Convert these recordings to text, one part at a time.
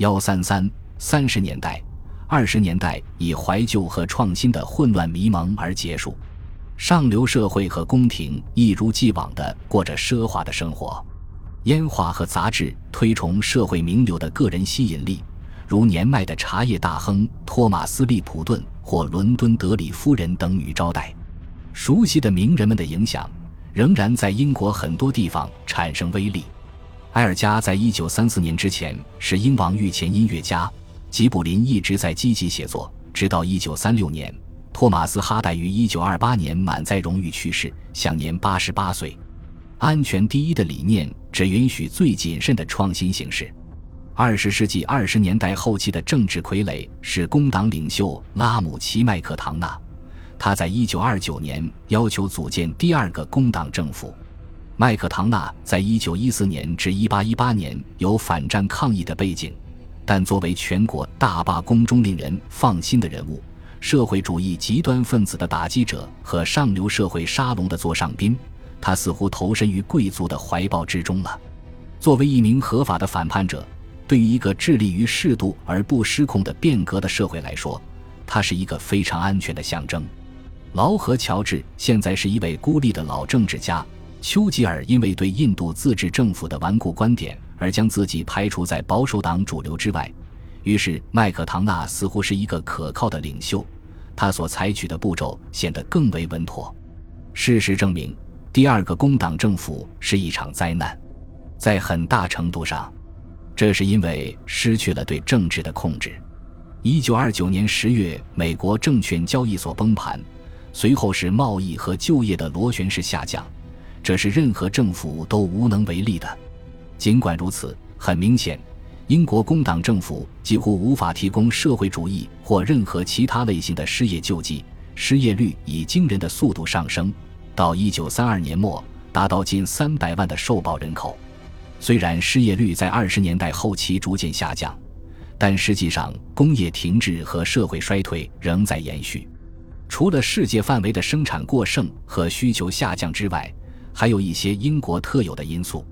幺三三三十年代、二十年代以怀旧和创新的混乱迷蒙而结束，上流社会和宫廷一如既往地过着奢华的生活。烟花和杂志推崇社会名流的个人吸引力，如年迈的茶叶大亨托马斯·利普顿或伦敦德里夫人等女招待。熟悉的名人们的影响仍然在英国很多地方产生威力。埃尔加在一九三四年之前是英王御前音乐家，吉卜林一直在积极写作，直到一九三六年，托马斯·哈代于一九二八年满载荣誉去世，享年八十八岁。安全第一的理念只允许最谨慎的创新形式。二十世纪二十年代后期的政治傀儡是工党领袖拉姆齐·麦克唐纳，他在一九二九年要求组建第二个工党政府。麦克唐纳在一九一四年至一八一八年有反战抗议的背景，但作为全国大罢工中令人放心的人物，社会主义极端分子的打击者和上流社会沙龙的座上宾。他似乎投身于贵族的怀抱之中了。作为一名合法的反叛者，对于一个致力于适度而不失控的变革的社会来说，他是一个非常安全的象征。劳合乔治现在是一位孤立的老政治家。丘吉尔因为对印度自治政府的顽固观点而将自己排除在保守党主流之外，于是麦克唐纳似乎是一个可靠的领袖。他所采取的步骤显得更为稳妥。事实证明。第二个工党政府是一场灾难，在很大程度上，这是因为失去了对政治的控制。一九二九年十月，美国证券交易所崩盘，随后是贸易和就业的螺旋式下降，这是任何政府都无能为力的。尽管如此，很明显，英国工党政府几乎无法提供社会主义或任何其他类型的失业救济，失业率以惊人的速度上升。到一九三二年末，达到近三百万的受保人口。虽然失业率在二十年代后期逐渐下降，但实际上工业停滞和社会衰退仍在延续。除了世界范围的生产过剩和需求下降之外，还有一些英国特有的因素。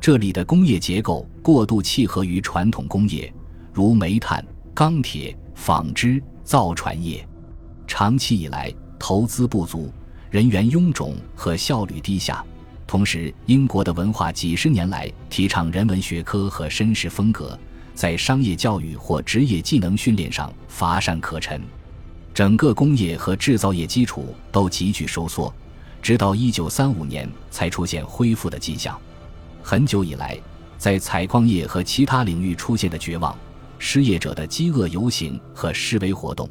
这里的工业结构过度契合于传统工业，如煤炭、钢铁、纺织、造船业。长期以来，投资不足。人员臃肿和效率低下，同时，英国的文化几十年来提倡人文学科和绅士风格，在商业教育或职业技能训练上乏善可陈，整个工业和制造业基础都急剧收缩，直到1935年才出现恢复的迹象。很久以来，在采矿业和其他领域出现的绝望、失业者的饥饿游行和示威活动，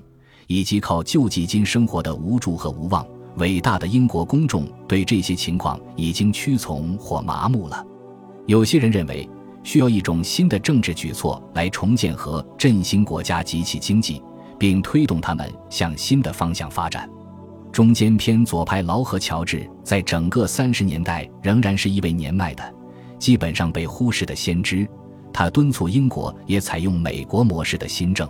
以及靠救济金生活的无助和无望。伟大的英国公众对这些情况已经屈从或麻木了。有些人认为需要一种新的政治举措来重建和振兴国家及其经济，并推动他们向新的方向发展。中间偏左派劳合乔治在整个三十年代仍然是一位年迈的、基本上被忽视的先知。他敦促英国也采用美国模式的新政。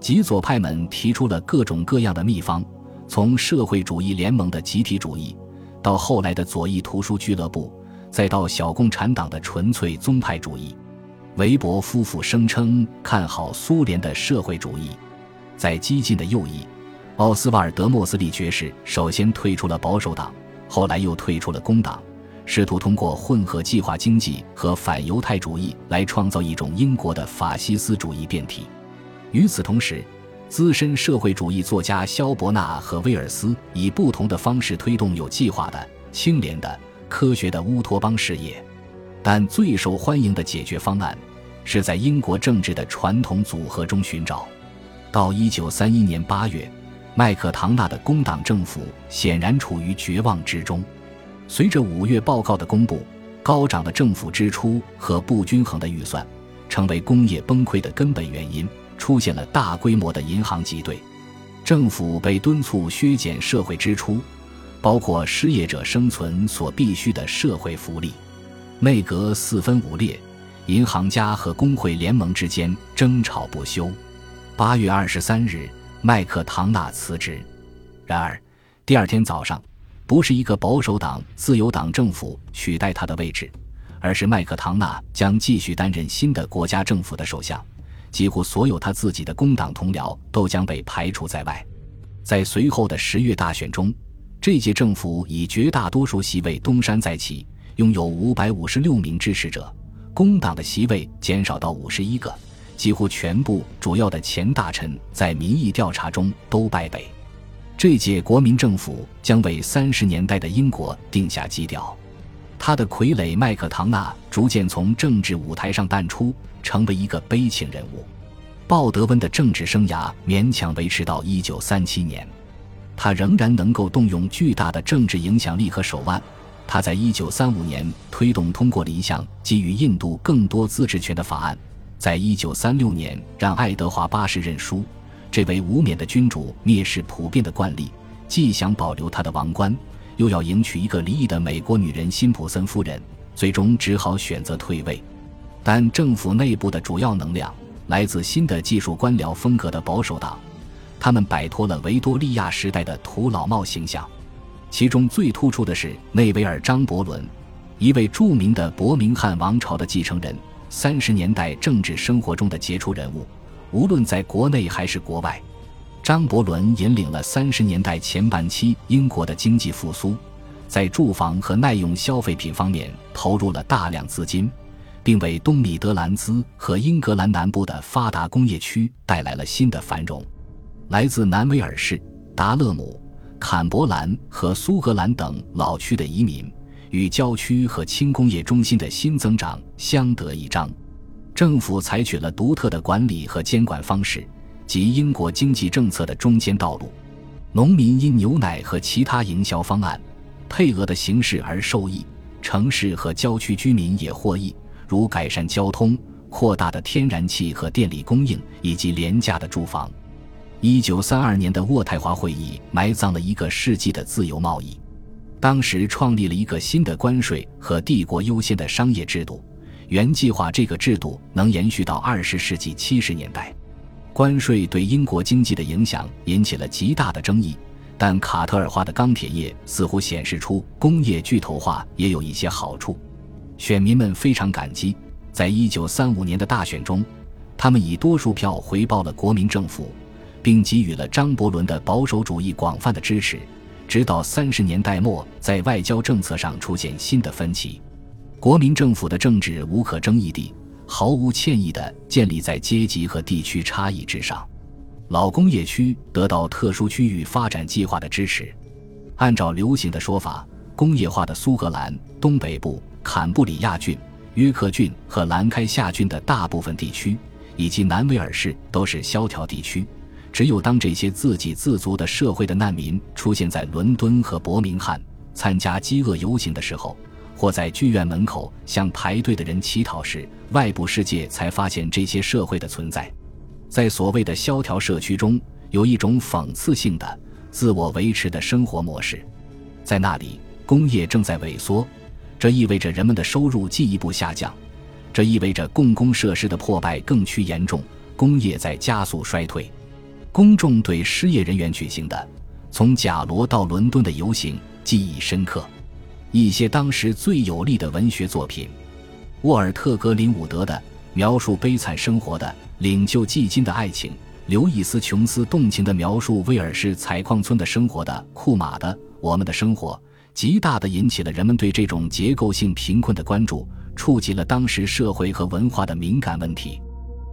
极左派们提出了各种各样的秘方。从社会主义联盟的集体主义，到后来的左翼图书俱乐部，再到小共产党的纯粹宗派主义，韦伯夫妇声称看好苏联的社会主义。在激进的右翼，奥斯瓦尔德·莫斯利爵士首先退出了保守党，后来又退出了工党，试图通过混合计划经济和反犹太主义来创造一种英国的法西斯主义变体。与此同时，资深社会主义作家肖伯纳和威尔斯以不同的方式推动有计划的、清廉的、科学的乌托邦事业，但最受欢迎的解决方案是在英国政治的传统组合中寻找。到一九三一年八月，麦克唐纳的工党政府显然处于绝望之中。随着五月报告的公布，高涨的政府支出和不均衡的预算成为工业崩溃的根本原因。出现了大规模的银行挤兑，政府被敦促削减社会支出，包括失业者生存所必需的社会福利。内阁四分五裂，银行家和工会联盟之间争吵不休。八月二十三日，麦克唐纳辞职。然而，第二天早上，不是一个保守党自由党政府取代他的位置，而是麦克唐纳将继续担任新的国家政府的首相。几乎所有他自己的工党同僚都将被排除在外。在随后的十月大选中，这届政府以绝大多数席位东山再起，拥有五百五十六名支持者。工党的席位减少到五十一个，几乎全部主要的前大臣在民意调查中都败北。这届国民政府将为三十年代的英国定下基调。他的傀儡麦克唐纳逐渐从政治舞台上淡出，成为一个悲情人物。鲍德温的政治生涯勉强维持到一九三七年，他仍然能够动用巨大的政治影响力和手腕。他在一九三五年推动通过了一项给予印度更多自治权的法案，在一九三六年让爱德华八世认输。这位无冕的君主蔑视普遍的惯例，既想保留他的王冠，又要迎娶一个离异的美国女人辛普森夫人，最终只好选择退位。但政府内部的主要能量来自新的技术官僚风格的保守党，他们摆脱了维多利亚时代的土老帽形象。其中最突出的是内维尔·张伯伦，一位著名的伯明翰王朝的继承人，三十年代政治生活中的杰出人物。无论在国内还是国外，张伯伦引领了三十年代前半期英国的经济复苏，在住房和耐用消费品方面投入了大量资金，并为东米德兰兹和英格兰南部的发达工业区带来了新的繁荣。来自南威尔士、达勒姆、坎伯兰和苏格兰等老区的移民，与郊区和轻工业中心的新增长相得益彰。政府采取了独特的管理和监管方式，及英国经济政策的中间道路。农民因牛奶和其他营销方案配额的形式而受益，城市和郊区居民也获益，如改善交通、扩大的天然气和电力供应以及廉价的住房。一九三二年的渥太华会议埋葬了一个世纪的自由贸易，当时创立了一个新的关税和帝国优先的商业制度。原计划这个制度能延续到二十世纪七十年代，关税对英国经济的影响引起了极大的争议，但卡特尔化的钢铁业似乎显示出工业巨头化也有一些好处，选民们非常感激。在一九三五年的大选中，他们以多数票回报了国民政府，并给予了张伯伦的保守主义广泛的支持，直到三十年代末，在外交政策上出现新的分歧。国民政府的政治无可争议地、毫无歉意地建立在阶级和地区差异之上。老工业区得到特殊区域发展计划的支持。按照流行的说法，工业化的苏格兰东北部、坎布里亚郡、约克郡和兰开夏郡的大部分地区，以及南威尔士都是萧条地区。只有当这些自给自足的社会的难民出现在伦敦和伯明翰参加饥饿游行的时候。或在剧院门口向排队的人乞讨时，外部世界才发现这些社会的存在。在所谓的萧条社区中，有一种讽刺性的自我维持的生活模式。在那里，工业正在萎缩，这意味着人们的收入进一步下降，这意味着共工设施的破败更趋严重，工业在加速衰退。公众对失业人员举行的从贾罗到伦敦的游行记忆深刻。一些当时最有力的文学作品，沃尔特·格林伍德的描述悲惨生活的《领救季金的爱情》，刘易斯·琼斯动情地描述威尔士采矿村的生活的《库马的我们的生活》，极大地引起了人们对这种结构性贫困的关注，触及了当时社会和文化的敏感问题，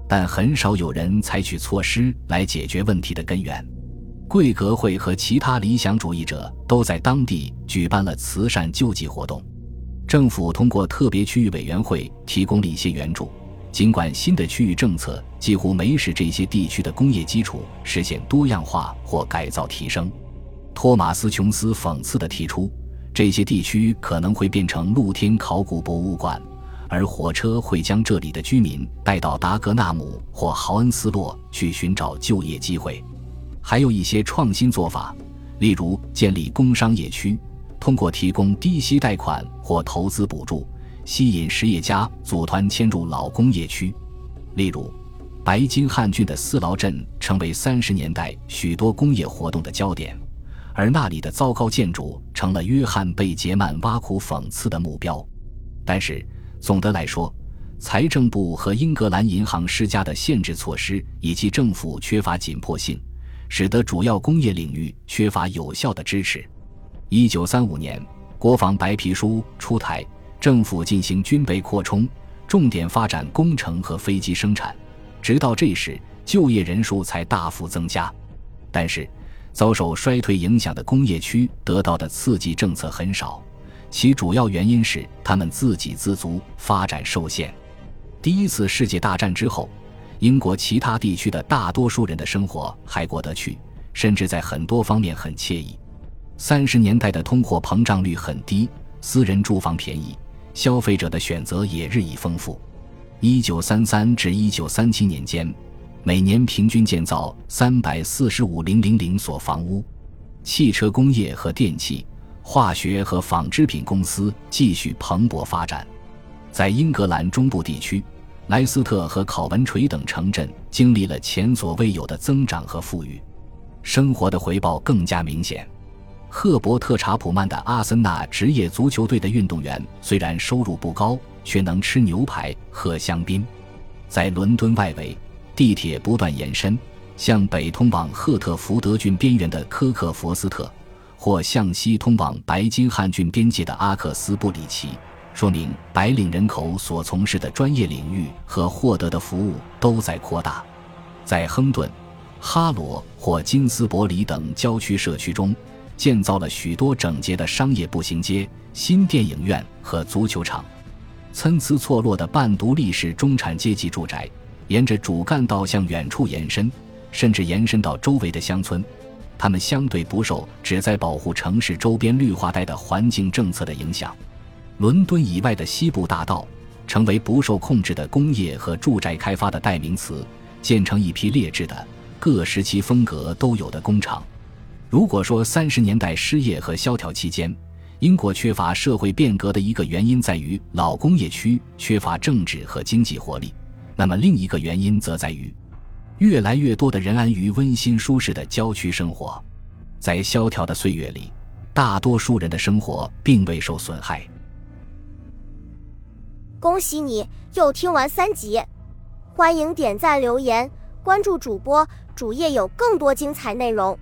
但很少有人采取措施来解决问题的根源。贵格会和其他理想主义者都在当地举办了慈善救济活动，政府通过特别区域委员会提供了一些援助。尽管新的区域政策几乎没使这些地区的工业基础实现多样化或改造提升，托马斯·琼斯讽刺地提出，这些地区可能会变成露天考古博物馆，而火车会将这里的居民带到达格纳姆或豪恩斯洛去寻找就业机会。还有一些创新做法，例如建立工商业区，通过提供低息贷款或投资补助，吸引实业家组团迁入老工业区。例如，白金汉郡的四劳镇成为三十年代许多工业活动的焦点，而那里的糟糕建筑成了约翰·贝杰曼挖苦讽刺的目标。但是，总的来说，财政部和英格兰银行施加的限制措施，以及政府缺乏紧迫性，使得主要工业领域缺乏有效的支持。一九三五年，国防白皮书出台，政府进行军备扩充，重点发展工程和飞机生产。直到这时，就业人数才大幅增加。但是，遭受衰退影响的工业区得到的刺激政策很少，其主要原因是他们自给自足，发展受限。第一次世界大战之后，英国其他地区的大多数人的生活还过得去，甚至在很多方面很惬意。三十年代的通货膨胀率很低，私人住房便宜，消费者的选择也日益丰富。一九三三至一九三七年间。每年平均建造三百四十五零零零所房屋，汽车工业和电器、化学和纺织品公司继续蓬勃发展。在英格兰中部地区，莱斯特和考文垂等城镇经历了前所未有的增长和富裕，生活的回报更加明显。赫伯特·查普曼的阿森纳职业足球队的运动员虽然收入不高，却能吃牛排、喝香槟。在伦敦外围。地铁不断延伸，向北通往赫特福德郡边缘的科克佛斯特，或向西通往白金汉郡边界的阿克斯布里奇，说明白领人口所从事的专业领域和获得的服务都在扩大。在亨顿、哈罗或金斯伯里等郊区社区中，建造了许多整洁的商业步行街、新电影院和足球场。参差错落的半独立式中产阶级住宅。沿着主干道向远处延伸，甚至延伸到周围的乡村，他们相对不受旨在保护城市周边绿化带的环境政策的影响。伦敦以外的西部大道成为不受控制的工业和住宅开发的代名词，建成一批劣质的、各时期风格都有的工厂。如果说三十年代失业和萧条期间，英国缺乏社会变革的一个原因在于老工业区缺乏政治和经济活力。那么另一个原因则在于，越来越多的人安于温馨舒适的郊区生活，在萧条的岁月里，大多数人的生活并未受损害。恭喜你又听完三集，欢迎点赞、留言、关注主播，主页有更多精彩内容。